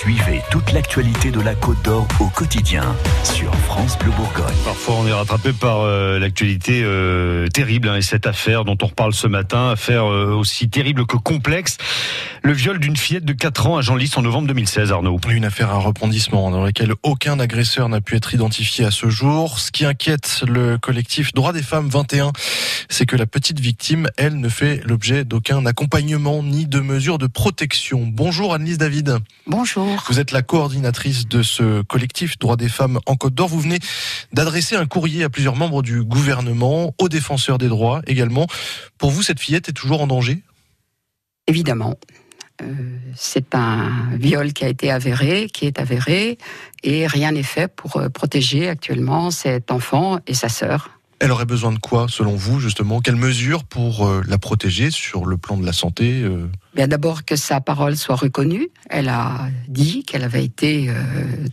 Suivez toute l'actualité de la Côte d'Or au quotidien sur France Bleu Bourgogne. Parfois, on est rattrapé par euh, l'actualité euh, terrible hein, et cette affaire dont on reparle ce matin, affaire euh, aussi terrible que complexe. Le viol d'une fillette de 4 ans à Genlis en novembre 2016, Arnaud. Une affaire à rebondissement dans laquelle aucun agresseur n'a pu être identifié à ce jour. Ce qui inquiète le collectif Droits des femmes 21, c'est que la petite victime, elle, ne fait l'objet d'aucun accompagnement ni de mesures de protection. Bonjour Annelise David. Bonjour. Vous êtes la coordinatrice de ce collectif Droits des femmes en Côte d'Or. Vous venez d'adresser un courrier à plusieurs membres du gouvernement, aux défenseurs des droits également. Pour vous, cette fillette est toujours en danger? Évidemment. Euh, c'est un viol qui a été avéré, qui est avéré, et rien n'est fait pour euh, protéger actuellement cet enfant et sa sœur. Elle aurait besoin de quoi, selon vous, justement? Quelles mesures pour euh, la protéger sur le plan de la santé Bien d'abord que sa parole soit reconnue. Elle a dit qu'elle avait été euh,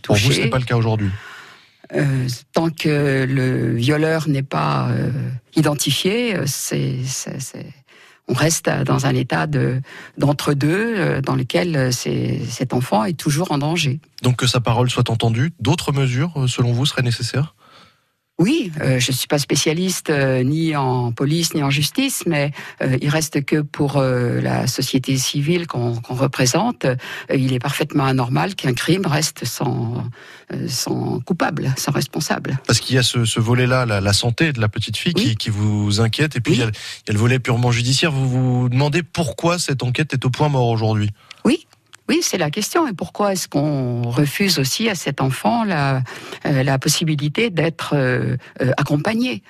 touchée. Pour vous, ce n'est pas le cas aujourd'hui? Euh, tant que le violeur n'est pas euh, identifié, c'est, on reste dans un état de, d'entre-deux dans lequel cet enfant est toujours en danger. Donc que sa parole soit entendue, d'autres mesures, selon vous, seraient nécessaires? Oui, euh, je ne suis pas spécialiste euh, ni en police ni en justice, mais euh, il reste que pour la société civile qu'on représente, il est parfaitement anormal qu'un crime reste sans, sans coupable, sans responsable. Parce qu'il y a ce, ce volet-là, la, la, santé de la petite fille qui, qui, vous inquiète, et puis il, y a, il, y a, le volet purement judiciaire. Vous vous demandez pourquoi cette enquête est au point mort aujourd'hui? Oui, oui, c'est la question. Et pourquoi est-ce qu'on refuse aussi à cet enfant la, euh, possibilité d'être euh, euh, accompagné?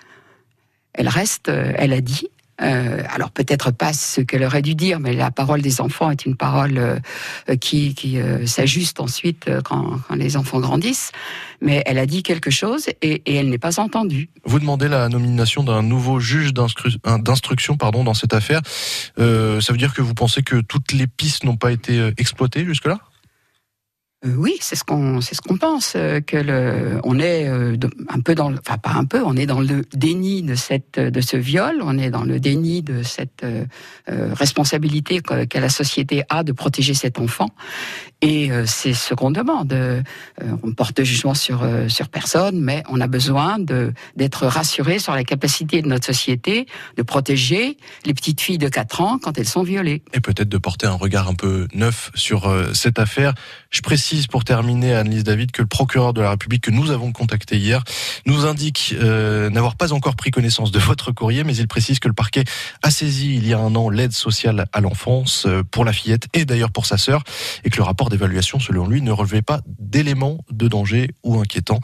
Elle reste, elle a dit, euh, alors peut-être pas ce qu'elle aurait dû dire, mais la parole des enfants est une parole euh, qui, qui euh, s'ajuste ensuite quand, quand, les enfants grandissent. Mais elle a dit quelque chose et, et elle n'est pas entendue. Vous demandez la nomination d'un nouveau juge d'instruction pardon, dans cette affaire. Euh, ça veut dire que vous pensez que toutes les pistes n'ont pas été exploitées jusque-là? Euh, oui, c'est ce qu'on c'est ce qu'on pense euh, que le on est euh, un peu dans le, enfin pas un peu, on est dans le déni de cette de ce viol, on est dans le déni de cette responsabilité que, que, la société a de protéger cet enfant et c'est ce qu'on demande. on porte jugement sur sur personne, mais on a besoin d'être rassuré sur la capacité de notre société de protéger les petites filles de 4 ans quand elles sont violées. Et peut-être de porter un regard un peu neuf sur cette affaire. Je précise pour terminer, Annelise David, que le procureur de la République que nous avons contacté hier nous indique euh, n'avoir pas encore pris connaissance de votre courrier, mais il précise que le parquet a saisi il y a un an l'aide sociale à l'enfance euh, pour la fillette et d'ailleurs pour sa sœur, et que le rapport d'évaluation, selon lui, ne relevait pas d'éléments de danger ou inquiétants.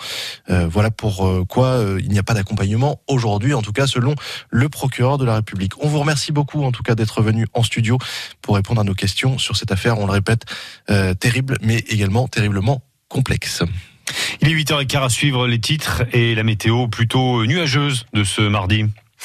Euh, voilà pour euh, euh, il n'y a pas d'accompagnement aujourd'hui, en tout cas selon le procureur de la République. On vous remercie beaucoup en tout cas d'être venu en studio pour répondre à nos questions sur cette affaire, on le répète, terrible, mais également terriblement complexe. Il est 8h15 à suivre les titres et la météo plutôt nuageuse de ce mardi.